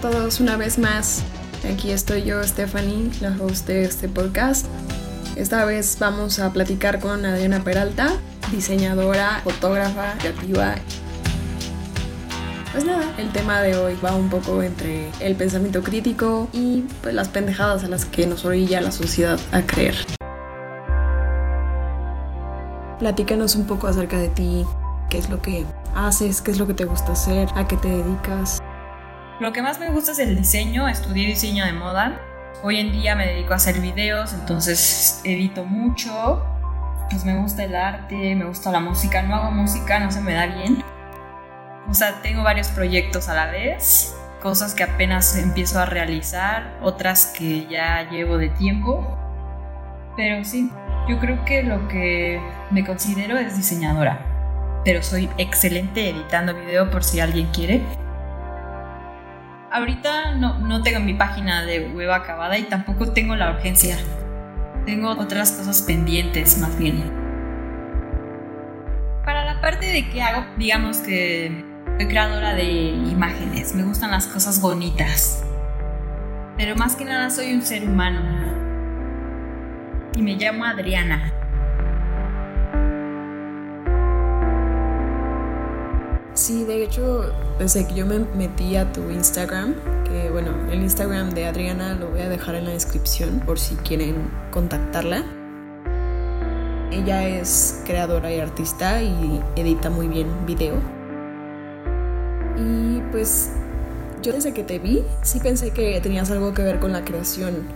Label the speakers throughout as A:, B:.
A: Todos una vez más. Aquí estoy yo, Stephanie, la host de este podcast. Esta vez vamos a platicar con Adriana Peralta, diseñadora, fotógrafa, creativa. Pues nada, el tema de hoy va un poco entre el pensamiento crítico y pues, las pendejadas a las que nos orilla la sociedad a creer. Platícanos un poco acerca de ti, qué es lo que haces, qué es lo que te gusta hacer, a qué te dedicas.
B: Lo que más me gusta es el diseño, estudié diseño de moda. Hoy en día me dedico a hacer videos, entonces edito mucho. Pues me gusta el arte, me gusta la música. No hago música, no se me da bien. O sea, tengo varios proyectos a la vez, cosas que apenas empiezo a realizar, otras que ya llevo de tiempo. Pero sí, yo creo que lo que me considero es diseñadora. Pero soy excelente editando video por si alguien quiere ahorita no, no tengo mi página de web acabada y tampoco tengo la urgencia. Tengo otras cosas pendientes más bien. Para la parte de que hago, digamos que soy creadora de imágenes, me gustan las cosas bonitas. Pero más que nada soy un ser humano. Y me llamo Adriana.
A: Sí, de hecho, desde que yo me metí a tu Instagram, que bueno, el Instagram de Adriana lo voy a dejar en la descripción por si quieren contactarla. Ella es creadora y artista y edita muy bien video. Y pues yo desde que te vi, sí pensé que tenías algo que ver con la creación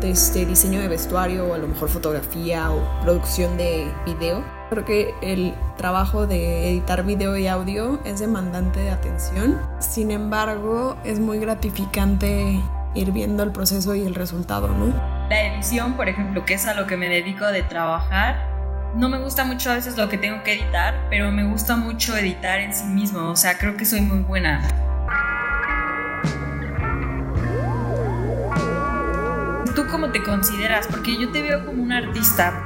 A: de este diseño de vestuario o a lo mejor fotografía o producción de video Creo que el trabajo de editar video y audio es demandante de atención. Sin embargo, es muy gratificante ir viendo el proceso y el resultado, ¿no?
B: La edición, por ejemplo, que es a lo que me dedico de trabajar, no me gusta mucho a veces lo que tengo que editar, pero me gusta mucho editar en sí mismo. O sea, creo que soy muy buena. ¿Tú cómo te consideras? Porque yo te veo como un artista,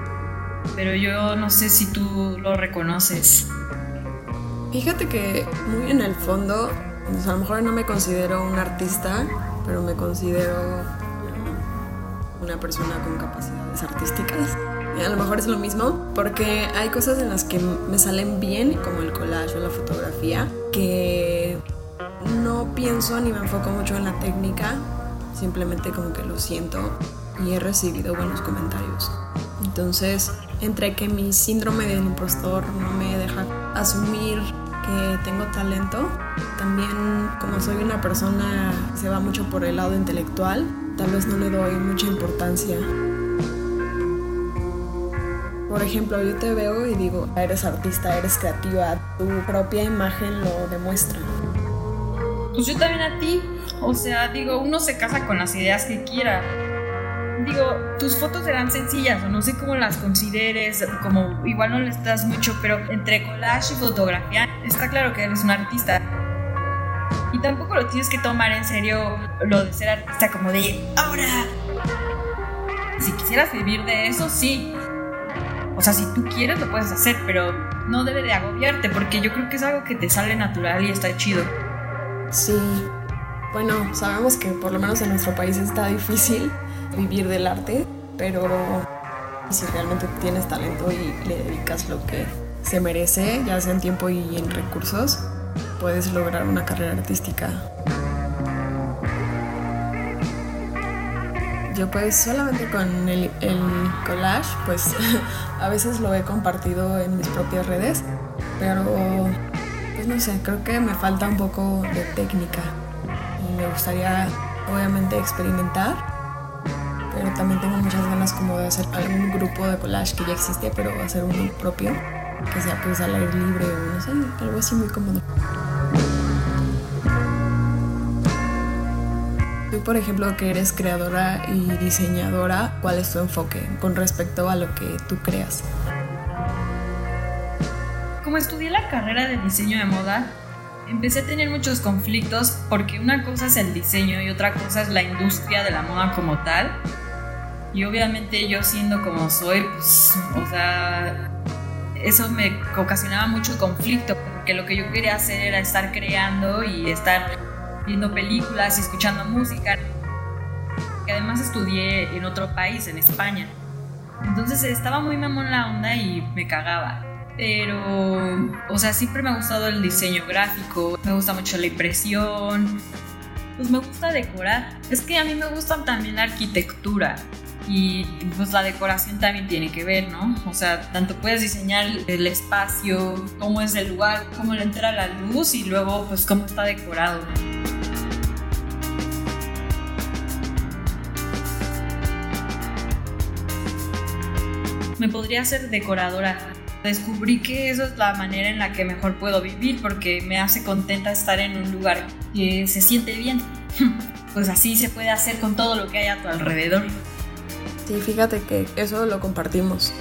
B: pero yo no sé si tú lo reconoces.
A: Fíjate que muy en el fondo, pues a lo mejor no me considero un artista, pero me considero una persona con capacidades artísticas. Y a lo mejor es lo mismo, porque hay cosas en las que me salen bien, como el collage o la fotografía, que no pienso ni me enfoco mucho en la técnica, simplemente como que lo siento y he recibido buenos comentarios. Entonces, entre que mi síndrome del impostor no me deja asumir que tengo talento, también como soy una persona que se va mucho por el lado intelectual, tal vez no le doy mucha importancia. Por ejemplo, yo te veo y digo, eres artista, eres creativa, tu propia imagen lo demuestra.
B: Pues yo también a ti, o sea, digo, uno se casa con las ideas que quiera digo, tus fotos serán sencillas o no sé cómo las consideres, como igual no le estás mucho, pero entre collage y fotografía está claro que eres un artista. Y tampoco lo tienes que tomar en serio lo de ser artista como de ahora. Si quisieras vivir de eso, sí. O sea, si tú quieres lo puedes hacer, pero no debe de agobiarte porque yo creo que es algo que te sale natural y está chido.
A: Sí. Bueno, sabemos que por lo menos en nuestro país está difícil vivir del arte, pero si realmente tienes talento y le dedicas lo que se merece, ya sea en tiempo y en recursos, puedes lograr una carrera artística. Yo pues solamente con el, collage, pues a veces lo he compartido en mis propias redes, pero pues no sé, creo que me falta un poco de técnica me gustaría obviamente experimentar pero también tengo muchas ganas como de hacer algún grupo de collage que ya existe, pero hacer uno propio, que sea pues al aire libre o no sé, algo así muy cómodo. Tú, por ejemplo, que eres creadora y diseñadora, ¿cuál es tu enfoque con respecto a lo que tú creas?
B: Como estudié la carrera de diseño de moda, empecé a tener muchos conflictos porque una cosa es el diseño y otra cosa es la industria de la moda como tal. Y obviamente yo siendo como soy, pues, o sea, eso me ocasionaba mucho conflicto, porque lo que yo quería hacer era estar creando y estar viendo películas y escuchando música. Que además estudié en otro país, en España. Entonces estaba muy mamón la onda y me cagaba. Pero, o sea, siempre me ha gustado el diseño gráfico, me gusta mucho la impresión, pues me gusta decorar. Es que a mí me gusta también la arquitectura y pues la decoración también tiene que ver, ¿no? O sea, tanto puedes diseñar el espacio, cómo es el lugar, cómo le entra la luz y luego pues cómo está decorado. Me podría ser decoradora. Descubrí que eso es la manera en la que mejor puedo vivir porque me hace contenta estar en un lugar que se siente bien. Pues así se puede hacer con todo lo que hay a tu alrededor.
A: Sí, fíjate que eso lo compartimos.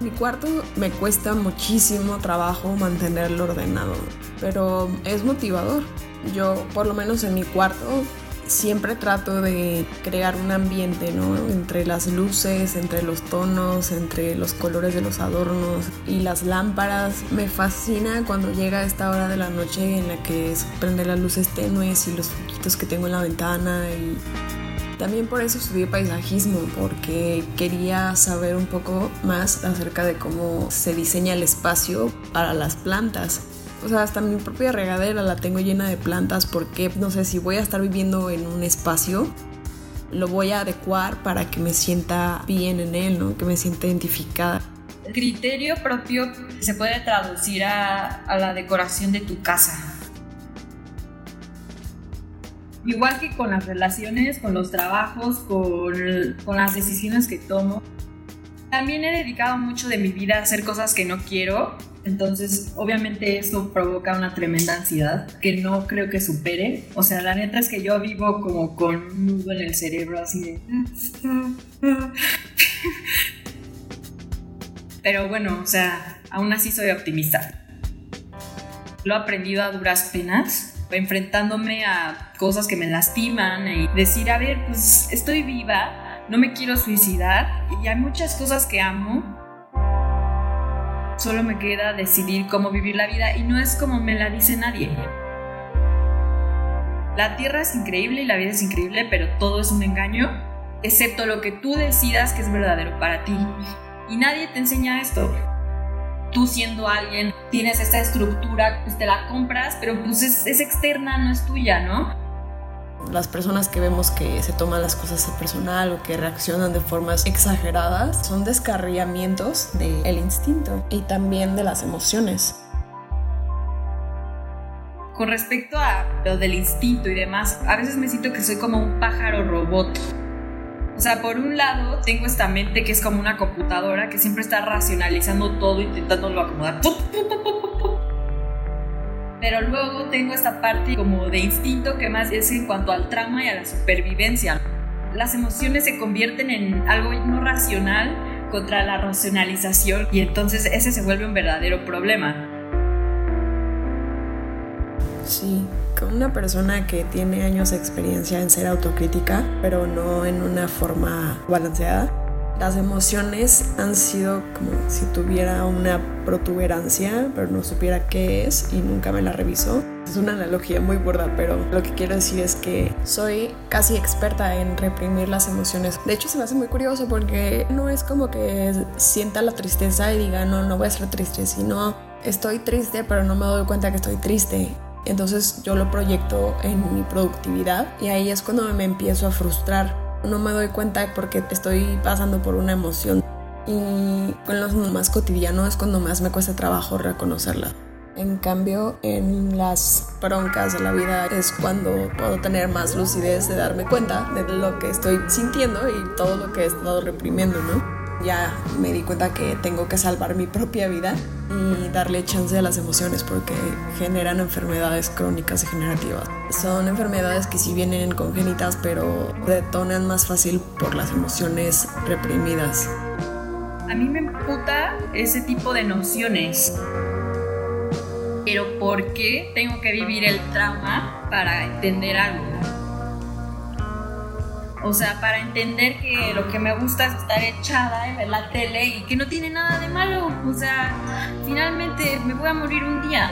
A: Mi cuarto me cuesta muchísimo trabajo mantenerlo ordenado, pero es motivador. Yo, por lo menos en mi cuarto, siempre trato de crear un ambiente, ¿no? Entre las luces, entre los tonos, entre los colores de los adornos y las lámparas. Me fascina cuando llega esta hora de la noche en la que prende las luces tenues y los foquitos que tengo en la ventana también por eso estudié paisajismo, porque quería saber un poco más acerca de cómo se diseña el espacio para las plantas. O sea, hasta mi propia regadera la tengo llena de plantas porque no sé si voy a estar viviendo en un espacio, lo voy a adecuar para que me sienta bien en él, ¿no? Que me sienta identificada.
B: Criterio propio se puede traducir a la decoración de tu casa igual que con las relaciones, con los trabajos, con, con las decisiones que tomo. También he dedicado mucho de mi vida a hacer cosas que no quiero, entonces obviamente eso provoca una tremenda ansiedad que no creo que supere. O sea, la neta es que yo vivo como con un nudo en el cerebro así de... Pero bueno, o sea, aún así soy optimista. Lo he aprendido a duras penas enfrentándome a cosas que me lastiman y decir, a ver, pues estoy viva, no me quiero suicidar y hay muchas cosas que amo. Solo me queda decidir cómo vivir la vida y no es como me la dice nadie. La tierra es increíble y la vida es increíble, pero todo es un engaño, excepto lo que tú decidas que es verdadero para ti. Y nadie te enseña esto tú siendo alguien tienes esta estructura, pues te la compras, pero pues es, externa, no es tuya, ¿no?
A: Las personas que vemos que se toman las cosas a personal o que reaccionan de formas exageradas son descarriamientos del instinto y también de las emociones.
B: Con respecto a lo del instinto y demás, a veces me siento que soy como un pájaro robot o sea, por un lado tengo esta mente que es como una computadora que siempre está racionalizando todo, intentándolo acomodar. Pero luego tengo esta parte como de instinto que más es en cuanto al trama y a la supervivencia. Las emociones se convierten en algo no racional contra la racionalización y entonces ese se vuelve un verdadero problema.
A: Sí, con una persona que tiene años de experiencia en ser autocrítica, pero no en una forma balanceada. Las emociones han sido como si tuviera una protuberancia, pero no supiera qué es y nunca me la revisó. Es una analogía muy burda, pero lo que quiero decir es que soy casi experta en reprimir las emociones. De hecho, se me hace muy curioso porque no es como que sienta la tristeza y diga, no, no voy a ser triste, sino estoy triste, pero no me doy cuenta que estoy triste entonces yo lo proyecto en mi productividad y ahí es cuando me empiezo a frustrar. No me doy cuenta porque estoy pasando por una emoción. Y con los más cotidianos es cuando más me cuesta trabajo reconocerla. En cambio, en las broncas de la vida es cuando puedo tener más lucidez de darme cuenta de lo que estoy sintiendo y todo lo que he estado reprimiendo, ¿no? Ya me di cuenta que tengo que salvar mi propia vida y darle chance a las emociones porque generan enfermedades crónicas degenerativas. Son enfermedades que sí vienen congénitas pero detonan más fácil por las emociones reprimidas.
B: A mí me emputa ese tipo de nociones. Pero ¿por qué tengo que vivir el trauma para entender algo? O sea, para entender que lo que me gusta es estar echada y ver la tele y que no tiene nada de malo. O sea, finalmente me voy a morir un día.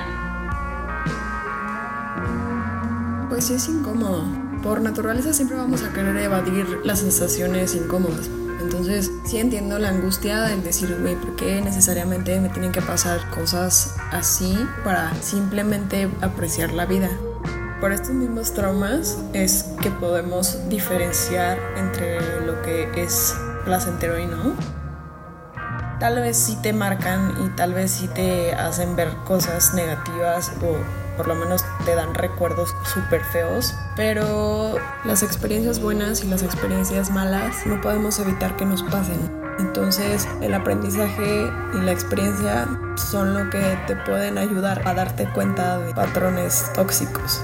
A: Pues sí es incómodo. Por naturaleza siempre vamos a querer evadir las sensaciones incómodas. Entonces, sí entiendo la angustia del decir, güey, ¿por qué necesariamente me tienen que pasar cosas así para simplemente apreciar la vida? Por estos mismos traumas es que podemos diferenciar entre lo que es placentero y no. Tal vez sí te marcan y tal vez sí te hacen ver cosas negativas o por lo menos te dan recuerdos súper feos, pero las experiencias buenas y las experiencias malas no podemos evitar que nos pasen. Entonces el aprendizaje y la experiencia son lo que te pueden ayudar a darte cuenta de patrones tóxicos.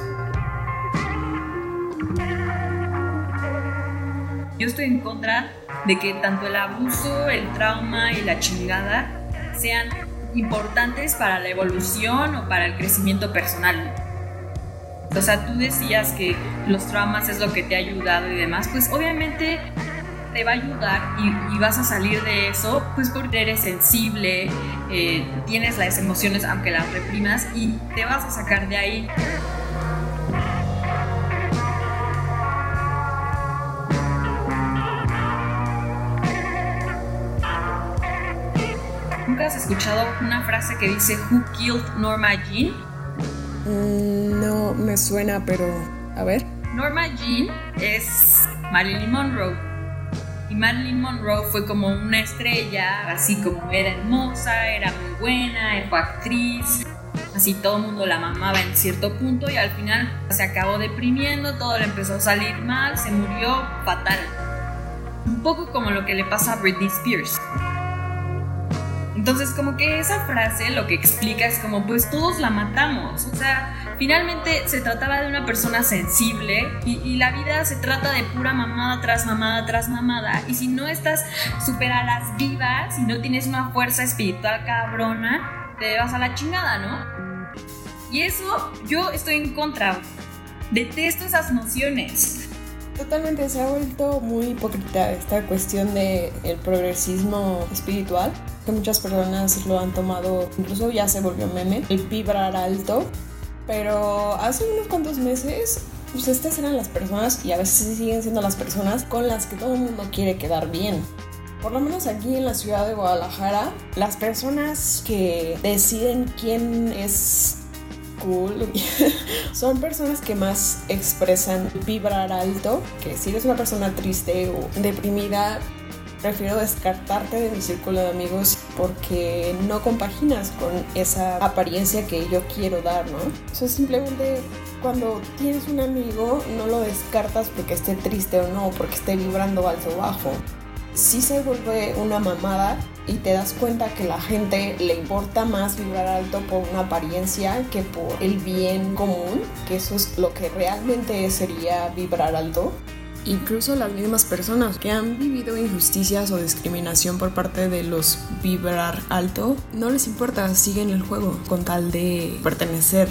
B: Yo estoy en contra de que tanto el abuso, el trauma y la chingada sean importantes para la evolución o para el crecimiento personal. O sea, tú decías que los traumas es lo que te ha ayudado y demás, pues obviamente te va a ayudar y, vas a salir de eso, pues porque eres sensible, eh, tienes las emociones aunque las reprimas y te vas a sacar de ahí. ¿Nunca has escuchado una frase que dice Who killed Norma Jean?
A: Mm, no me suena, pero a ver.
B: Norma Jean es Marilyn Monroe. Y Marilyn Monroe fue como una estrella, así como era hermosa, era muy buena, fue actriz. Así todo el mundo la mamaba en cierto punto y al final se acabó deprimiendo, todo le empezó a salir mal, se murió fatal. Un poco como lo que le pasa a Britney Spears. Entonces, como que esa frase lo que explica es como, pues todos la matamos. O sea, finalmente se trataba de una persona sensible y, la vida se trata de pura mamada tras mamada tras mamada. Y si no estás súper a las vivas, si no tienes una fuerza espiritual cabrona, te vas a la chingada, ¿no? Y eso yo estoy en contra. Detesto esas nociones.
A: Totalmente, se ha vuelto muy hipócrita esta cuestión del el progresismo espiritual que muchas personas lo han tomado, incluso ya se volvió meme, el vibrar alto. Pero hace unos cuantos meses, pues estas eran las personas, y a veces siguen siendo las personas con las que todo el mundo quiere quedar bien. Por lo menos aquí en la ciudad de Guadalajara, las personas que deciden quién es cool son personas que más expresan vibrar alto, que si eres una persona triste o deprimida, prefiero descartarte de mi círculo de amigos porque no compaginas con esa apariencia que yo quiero dar, ¿no? Eso simplemente cuando tienes un amigo no lo descartas porque esté triste o no, porque esté vibrando alto o bajo. Si se vuelve una mamada y te das cuenta que la gente le importa más vibrar alto por una apariencia que por el bien común, que eso es lo que realmente sería vibrar alto. Incluso las mismas personas que han vivido injusticias o discriminación por parte de los vibrar alto, no les importa, siguen el juego con tal de pertenecer.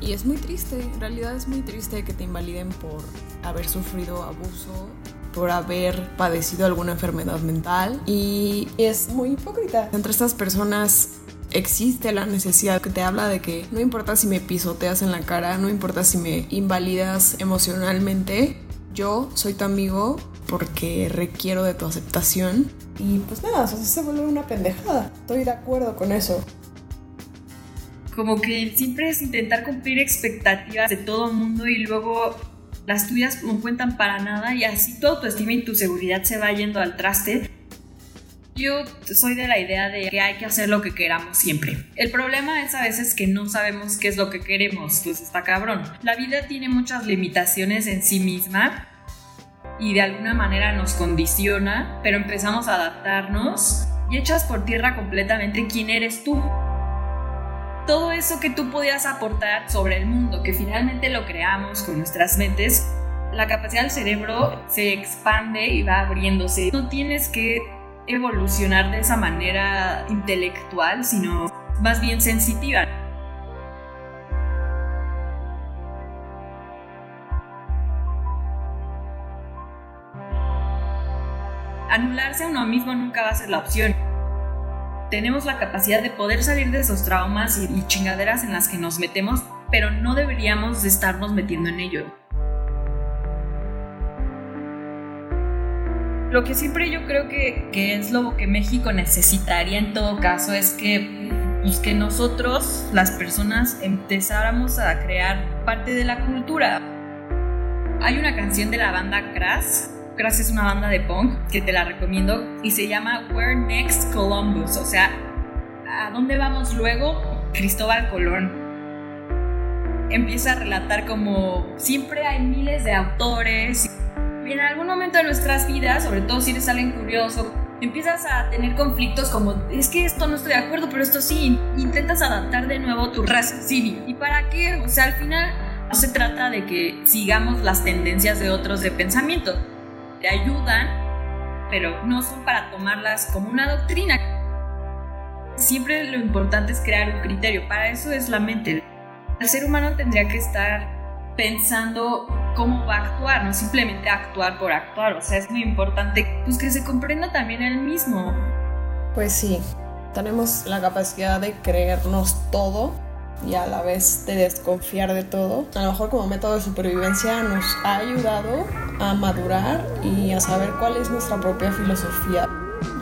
A: Y es muy triste, en realidad es muy triste que te invaliden por haber sufrido abuso, por haber padecido alguna enfermedad mental y es muy hipócrita. Entre estas personas existe la necesidad que te habla de que no importa si me pisoteas en la cara, no importa si me invalidas emocionalmente, yo soy tu amigo porque requiero de tu aceptación. Y pues nada, o se vuelve una pendejada. Estoy de acuerdo con eso.
B: Como que siempre es intentar cumplir expectativas de todo el mundo y luego las tuyas no cuentan para nada y así todo tu estima y tu seguridad se va yendo al traste. Yo soy de la idea de que hay que hacer lo que queramos siempre. El problema es a veces que no sabemos qué es lo que queremos, pues está cabrón. La vida tiene muchas limitaciones en sí misma y de alguna manera nos condiciona, pero empezamos a adaptarnos y echas por tierra completamente quién eres tú. Todo eso que tú podías aportar sobre el mundo, que finalmente lo creamos con nuestras mentes, la capacidad del cerebro se expande y va abriéndose. No tienes que evolucionar de esa manera intelectual, sino más bien sensitiva. Anularse a uno mismo nunca va a ser la opción. Tenemos la capacidad de poder salir de esos traumas y, chingaderas en las que nos metemos, pero no deberíamos de estarnos metiendo en ello. Lo que siempre yo creo que, que es lo que México necesitaría en todo caso es que pues que nosotros, las personas, empezáramos a crear parte de la cultura. Hay una canción de la banda Crash, Crash es una banda de punk que te la recomiendo y se llama Where Next Columbus, o sea, ¿a dónde vamos luego? Cristóbal Colón. Empieza a relatar como siempre hay miles de autores en algún momento de nuestras vidas, sobre todo si eres alguien curioso, empiezas a tener conflictos como, es que esto no estoy de acuerdo, pero esto sí, intentas adaptar de nuevo tu raciocinio. ¿Y para qué? O sea, al final no se trata de que sigamos las tendencias de otros de pensamiento. Te ayudan, pero no son para tomarlas como una doctrina. Siempre lo importante es crear un criterio, para eso es la mente. El ser humano tendría que estar pensando cómo va a actuar, no simplemente actuar por actuar. O sea, es muy importante pues, que se comprenda también el mismo.
A: Pues sí, tenemos la capacidad de creernos todo y a la vez de desconfiar de todo. A lo mejor como método de supervivencia nos ha ayudado a madurar y a saber cuál es nuestra propia filosofía.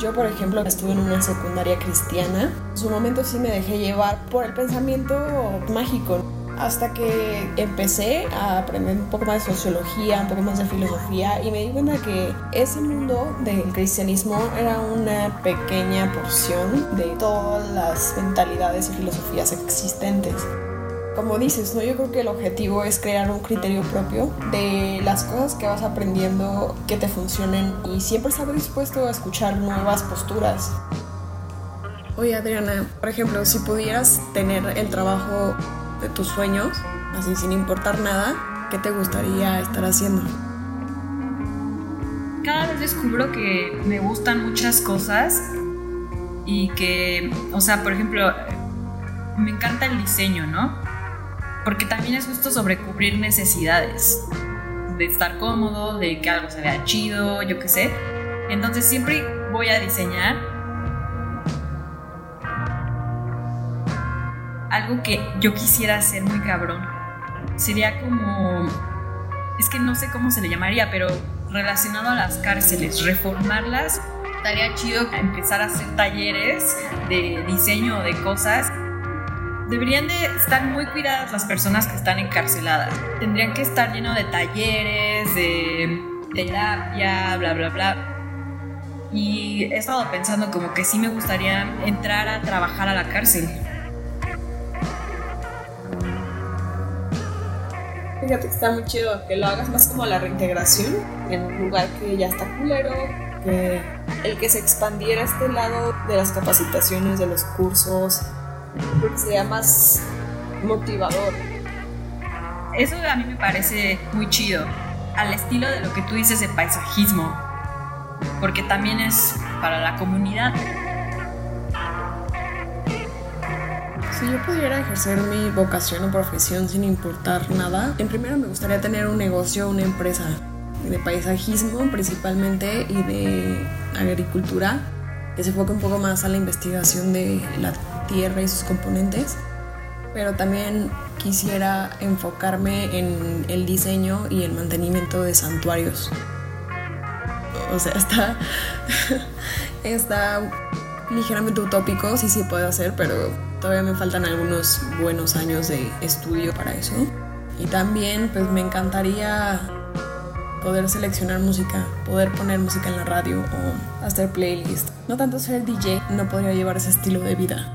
A: Yo, por ejemplo, estuve en una secundaria cristiana. En su momento sí me dejé llevar por el pensamiento mágico hasta que empecé a aprender un poco más de sociología, un poco más de filosofía y me di cuenta que ese mundo del cristianismo era una pequeña porción de todas las mentalidades y filosofías existentes. Como dices, ¿no? yo creo que el objetivo es crear un criterio propio de las cosas que vas aprendiendo que te funcionen y siempre estar dispuesto a escuchar nuevas posturas. Oye Adriana, por ejemplo, si pudieras tener el trabajo de tus sueños, así sin importar nada, ¿qué te gustaría estar haciendo?
B: Cada vez descubro que me gustan muchas cosas y que, o sea, por ejemplo, me encanta el diseño, ¿no? Porque también es justo sobre cubrir necesidades, de estar cómodo, de que algo se vea chido, yo qué sé. Entonces siempre voy a diseñar algo que yo quisiera hacer muy cabrón. Sería como, es que no sé cómo se le llamaría, pero relacionado a las cárceles, reformarlas. Estaría chido empezar a hacer talleres de diseño de cosas. Deberían de estar muy cuidadas las personas que están encarceladas. Tendrían que estar lleno de talleres, de terapia, bla, bla, bla. Y he estado pensando como que sí me gustaría entrar a trabajar a la cárcel
A: Fíjate que está muy chido que lo hagas más como la reintegración en un lugar que ya está culero, que el que se expandiera este lado de las capacitaciones, de los cursos, sea más motivador.
B: Eso a mí me parece muy chido, al estilo de lo que tú dices de paisajismo, porque también es para la comunidad.
A: Si yo pudiera ejercer mi vocación o profesión sin importar nada, en primero me gustaría tener un negocio, una empresa de paisajismo principalmente y de agricultura que se enfoque un poco más a la investigación de la tierra y sus componentes, pero también quisiera enfocarme en el diseño y el mantenimiento de santuarios. O sea, está, está ligeramente utópico, sí, sí puedo hacer, pero Todavía me faltan algunos buenos años de estudio para eso. Y también pues me encantaría poder seleccionar música, poder poner música en la radio o hacer playlist. No tanto ser DJ, no podría llevar ese estilo de vida.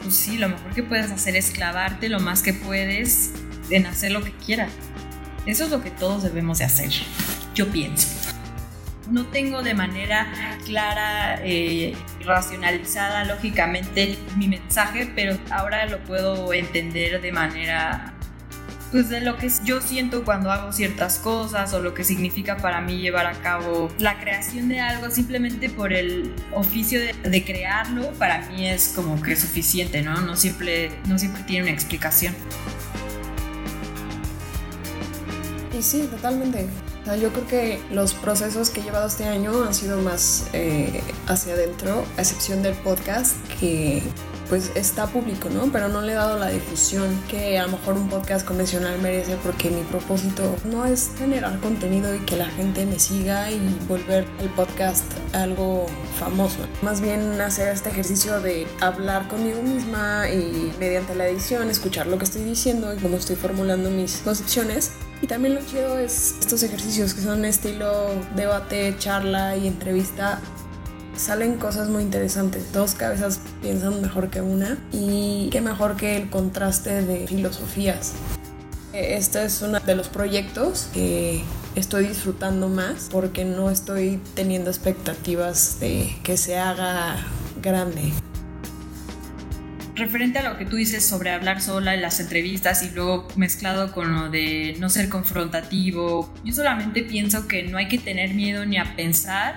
B: Pues sí, lo mejor que puedes hacer es clavarte lo más que puedes en hacer lo que quieras. Eso es lo que todos debemos de hacer, yo pienso no tengo de manera clara, eh, racionalizada, lógicamente mi mensaje, pero ahora lo puedo entender de manera pues de lo que yo siento cuando hago ciertas cosas o lo que significa para mí llevar a cabo la creación de algo simplemente por el oficio de, crearlo para mí es como que suficiente no no siempre no siempre tiene una explicación.
A: Y sí totalmente yo creo que los procesos que he llevado este año han sido más eh, hacia adentro, a excepción del podcast, que pues está público, ¿no? Pero no le he dado la difusión que a lo mejor un podcast convencional merece porque mi propósito no es generar contenido y que la gente me siga y volver el podcast algo famoso. Más bien hacer este ejercicio de hablar conmigo misma y mediante la edición escuchar lo que estoy diciendo y cómo estoy formulando mis concepciones y también lo chido es estos ejercicios que son estilo debate, charla y entrevista salen cosas muy interesantes. Dos cabezas piensan mejor que una y qué mejor que el contraste de filosofías. Este es uno de los proyectos que estoy disfrutando más porque no estoy teniendo expectativas de que se haga grande.
B: Referente a lo que tú dices sobre hablar sola en las entrevistas y luego mezclado con lo de no ser confrontativo, yo solamente pienso que no hay que tener miedo ni a pensar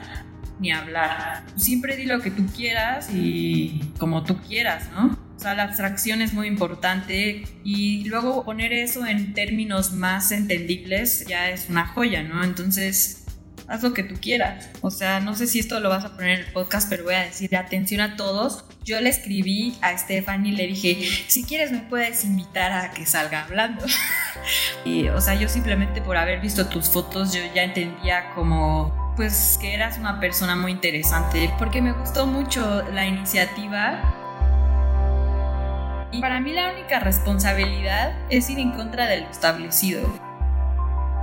B: ni hablar. Siempre di lo que tú quieras y como tú quieras, ¿no? O sea, la abstracción es muy importante y luego poner eso en términos más entendibles ya es una joya, ¿no? Entonces, haz lo que tú quieras. O sea, no sé si esto lo vas a poner en el podcast, pero voy a decir atención a todos. Yo le escribí a Stephanie y le dije, si quieres me puedes invitar a que salga hablando. y, o sea, yo simplemente por haber visto tus fotos, yo ya entendía como pues que eras una persona muy interesante porque me gustó mucho la iniciativa. Y para mí la única responsabilidad es ir en contra del establecido.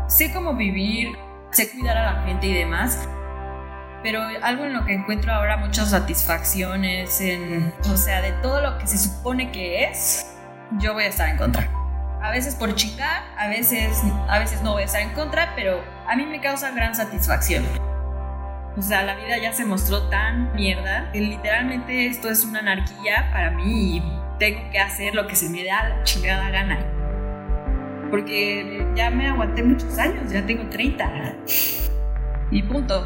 B: Sé cómo vivir, sé cuidar a la gente y demás, pero algo en lo que encuentro ahora muchas satisfacciones, en, o sea, de todo lo que se supone que es, yo voy a estar en contra. A veces por chingar, a veces, a veces no voy a estar en contra, pero a mí me causa gran satisfacción. O sea, la vida ya se mostró tan mierda que literalmente esto es una anarquía para mí y tengo que hacer lo que se me da la chingada gana. Porque ya me aguanté muchos años, ya tengo 30. Y punto.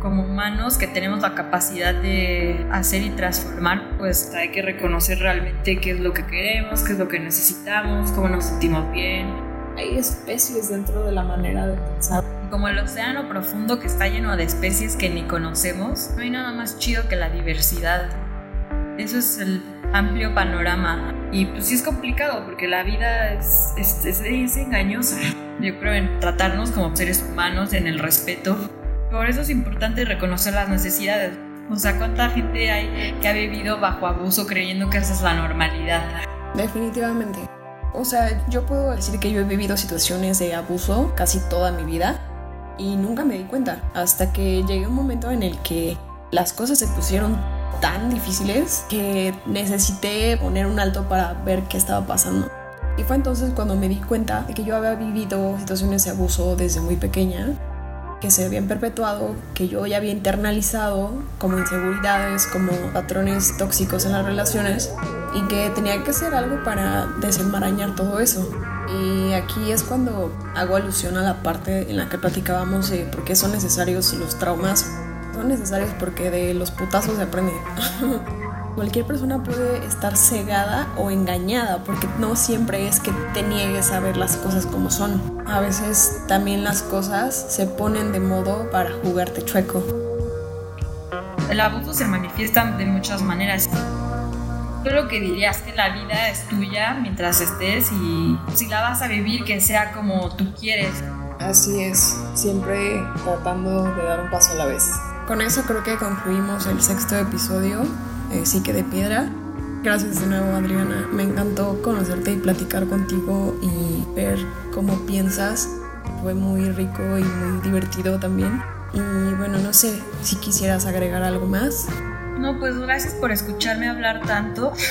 B: como humanos que tenemos la capacidad de hacer y transformar, pues hay que reconocer realmente qué es lo que queremos, qué es lo que necesitamos, cómo nos sentimos bien,
A: hay especies dentro de la manera de pensar.
B: Como el océano profundo que está lleno de especies que ni conocemos, no hay nada más chido que la diversidad. Eso es el amplio panorama. Y pues sí es complicado porque la vida es, es, es, engañosa. Yo creo en tratarnos como seres humanos, en el respeto. Por eso es importante reconocer las necesidades. O sea, ¿cuánta gente hay que ha vivido bajo abuso creyendo que esa es la normalidad?
A: Definitivamente. O sea, yo puedo decir que yo he vivido situaciones de abuso casi toda mi vida y nunca me di cuenta hasta que llegué a un momento en el que las cosas se pusieron tan difíciles que necesité poner un alto para ver qué estaba pasando. Y fue entonces cuando me di cuenta de que yo había vivido situaciones de abuso desde muy pequeña que se habían perpetuado, que yo ya había internalizado como inseguridades, como patrones tóxicos en las relaciones y que tenía que hacer algo para desenmarañar todo eso. Y aquí es cuando hago alusión a la parte en la que platicábamos de por qué son necesarios los traumas. Son necesarios porque de los putazos se aprende. Cualquier persona puede estar cegada o engañada porque no siempre es que te niegues a ver las cosas como son. A veces también las cosas se ponen de modo para jugarte chueco.
B: El abuso se manifiesta de muchas maneras. Yo lo que diría es que la vida es tuya mientras estés y si la vas a vivir que sea como tú quieres.
A: Así es, siempre tratando de dar un paso a la vez. Con eso creo que concluimos el sexto episodio eh, Psique de Piedra. Gracias de nuevo Adriana, me encantó conocerte y platicar contigo y ver cómo piensas. Fue muy rico y muy divertido también. Y bueno, no sé si quisieras agregar algo más.
B: No, pues gracias por escucharme hablar tanto.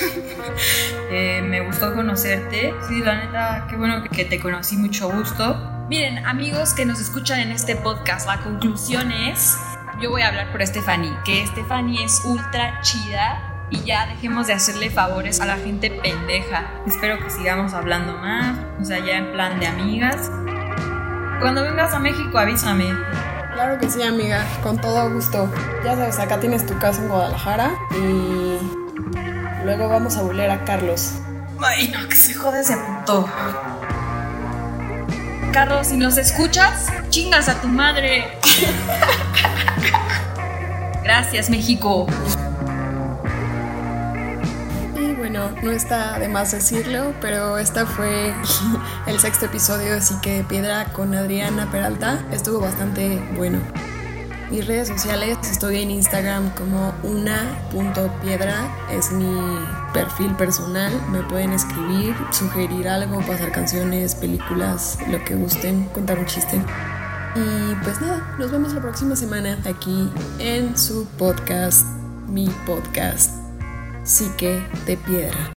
B: Eh, me gustó conocerte. Sí, la neta, qué bueno que te conocí, mucho gusto. Miren, amigos que nos escuchan en este podcast, la conclusión es yo voy a hablar por Stephanie, que Stephanie es ultra chida y ya dejemos de hacerle favores a la gente pendeja. Espero que sigamos hablando más, o sea, ya en plan de amigas. Cuando vengas a México, avísame.
A: Claro que sí, amiga, con todo gusto. Ya sabes, acá tienes tu casa en Guadalajara y luego vamos a volver a Carlos.
B: Ay, no, que se jode ese puto. Carlos, si nos escuchas, chingas a tu madre. Gracias, México.
A: Y bueno, no está de más decirlo, pero este fue el sexto episodio de Psique Piedra con Adriana Peralta. Estuvo bastante bueno. Mis redes sociales, estoy en Instagram como una.piedra, es mi perfil personal, me pueden escribir, sugerir algo, pasar canciones, películas, lo que gusten, contar un chiste. Y pues nada, nos vemos la próxima semana aquí en su podcast, mi podcast, Psique de Piedra.